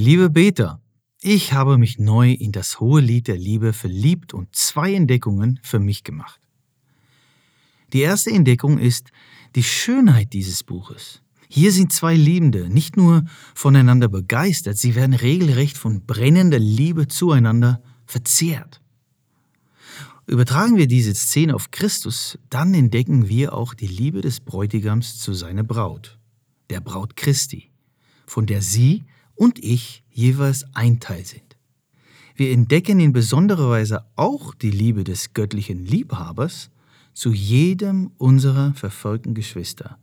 Liebe Beter, ich habe mich neu in das hohe Lied der Liebe verliebt und zwei Entdeckungen für mich gemacht. Die erste Entdeckung ist die Schönheit dieses Buches. Hier sind zwei Liebende nicht nur voneinander begeistert, sie werden regelrecht von brennender Liebe zueinander verzehrt. Übertragen wir diese Szene auf Christus, dann entdecken wir auch die Liebe des Bräutigams zu seiner Braut, der Braut Christi, von der sie und ich jeweils ein Teil sind. Wir entdecken in besonderer Weise auch die Liebe des göttlichen Liebhabers zu jedem unserer verfolgten Geschwister,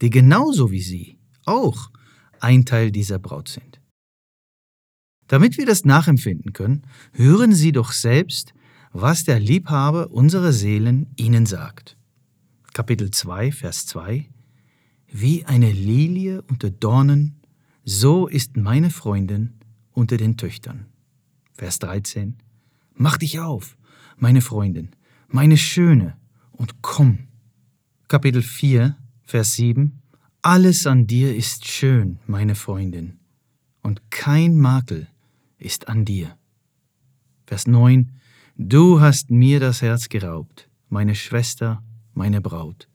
die genauso wie sie auch ein Teil dieser Braut sind. Damit wir das nachempfinden können, hören Sie doch selbst, was der Liebhaber unserer Seelen ihnen sagt. Kapitel 2, Vers 2 Wie eine Lilie unter Dornen so ist meine Freundin unter den Töchtern. Vers 13. Mach dich auf, meine Freundin, meine Schöne, und komm. Kapitel 4, Vers 7. Alles an dir ist schön, meine Freundin, und kein Makel ist an dir. Vers 9. Du hast mir das Herz geraubt, meine Schwester, meine Braut.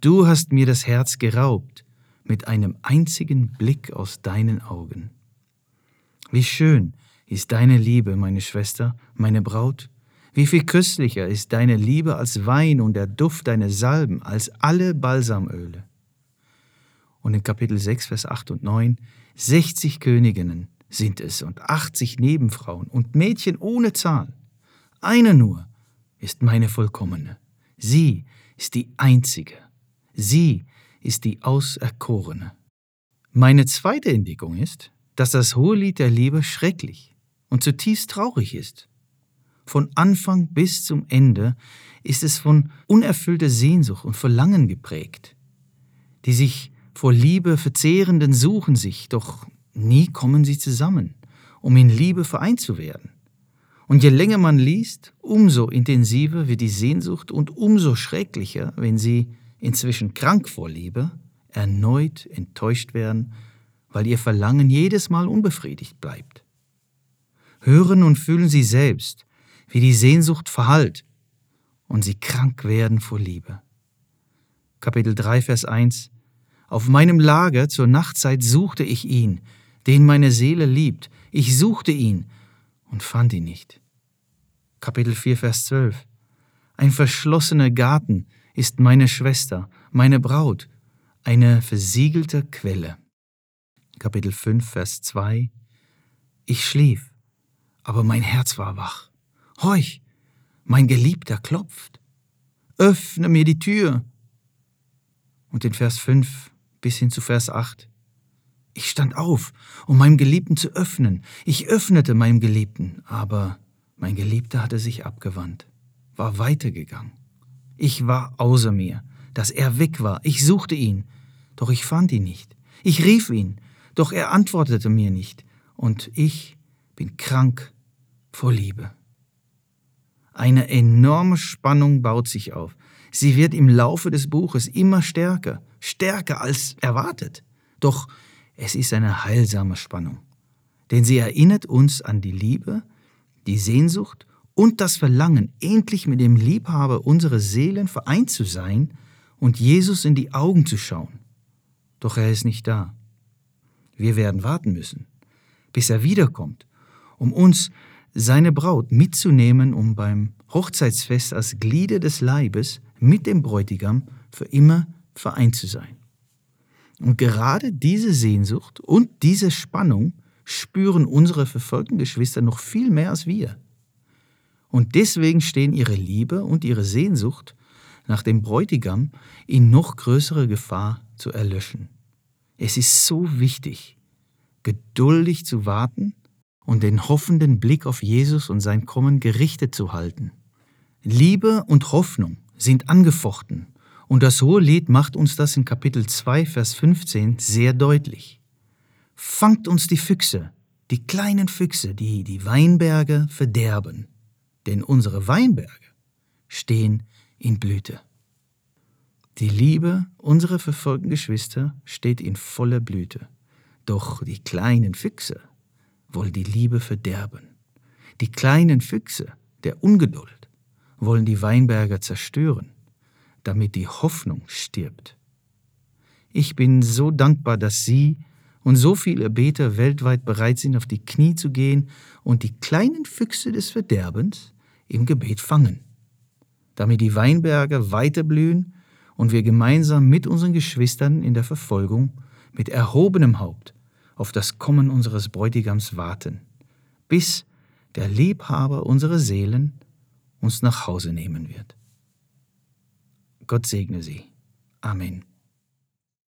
Du hast mir das Herz geraubt, mit einem einzigen Blick aus deinen Augen. Wie schön ist deine Liebe, meine Schwester, meine Braut, wie viel köstlicher ist deine Liebe als Wein und der Duft deiner Salben als alle Balsamöle. Und in Kapitel 6, Vers 8 und 9, 60 Königinnen sind es und 80 Nebenfrauen und Mädchen ohne Zahl. Eine nur ist meine vollkommene. Sie ist die einzige. Sie ist die Auserkorene. Meine zweite Entdeckung ist, dass das Hohelied der Liebe schrecklich und zutiefst traurig ist. Von Anfang bis zum Ende ist es von unerfüllter Sehnsucht und Verlangen geprägt. Die sich vor Liebe verzehrenden suchen sich, doch nie kommen sie zusammen, um in Liebe vereint zu werden. Und je länger man liest, umso intensiver wird die Sehnsucht und umso schrecklicher, wenn sie inzwischen krank vor Liebe, erneut enttäuscht werden, weil ihr Verlangen jedes Mal unbefriedigt bleibt. Hören und fühlen sie selbst, wie die Sehnsucht verhallt und sie krank werden vor Liebe. Kapitel 3, Vers 1 Auf meinem Lager zur Nachtzeit suchte ich ihn, den meine Seele liebt. Ich suchte ihn und fand ihn nicht. Kapitel 4, Vers 12 Ein verschlossener Garten, ist meine Schwester, meine Braut, eine versiegelte Quelle. Kapitel 5, Vers 2 Ich schlief, aber mein Herz war wach. Horch, mein Geliebter klopft. Öffne mir die Tür. Und in Vers 5 bis hin zu Vers 8 ich stand auf, um meinem Geliebten zu öffnen. Ich öffnete meinem Geliebten, aber mein Geliebter hatte sich abgewandt, war weitergegangen. Ich war außer mir, dass er weg war. Ich suchte ihn, doch ich fand ihn nicht. Ich rief ihn, doch er antwortete mir nicht. Und ich bin krank vor Liebe. Eine enorme Spannung baut sich auf. Sie wird im Laufe des Buches immer stärker, stärker als erwartet. Doch es ist eine heilsame Spannung, denn sie erinnert uns an die Liebe, die Sehnsucht und das Verlangen, endlich mit dem Liebhaber unserer Seelen vereint zu sein und Jesus in die Augen zu schauen. Doch er ist nicht da. Wir werden warten müssen, bis er wiederkommt, um uns, seine Braut, mitzunehmen, um beim Hochzeitsfest als Glieder des Leibes mit dem Bräutigam für immer vereint zu sein. Und gerade diese Sehnsucht und diese Spannung spüren unsere verfolgten Geschwister noch viel mehr als wir. Und deswegen stehen ihre Liebe und ihre Sehnsucht nach dem Bräutigam in noch größerer Gefahr zu erlöschen. Es ist so wichtig, geduldig zu warten und den hoffenden Blick auf Jesus und sein Kommen gerichtet zu halten. Liebe und Hoffnung sind angefochten und das Hohe Lied macht uns das in Kapitel 2, Vers 15 sehr deutlich. Fangt uns die Füchse, die kleinen Füchse, die die Weinberge verderben denn unsere Weinberge stehen in Blüte. Die Liebe unserer verfolgten Geschwister steht in voller Blüte, doch die kleinen Füchse wollen die Liebe verderben. Die kleinen Füchse der Ungeduld wollen die Weinberge zerstören, damit die Hoffnung stirbt. Ich bin so dankbar, dass Sie und so viele Beter weltweit bereit sind, auf die Knie zu gehen und die kleinen Füchse des Verderbens im Gebet fangen, damit die Weinberge weiter blühen und wir gemeinsam mit unseren Geschwistern in der Verfolgung mit erhobenem Haupt auf das Kommen unseres Bräutigams warten, bis der Liebhaber unserer Seelen uns nach Hause nehmen wird. Gott segne Sie. Amen.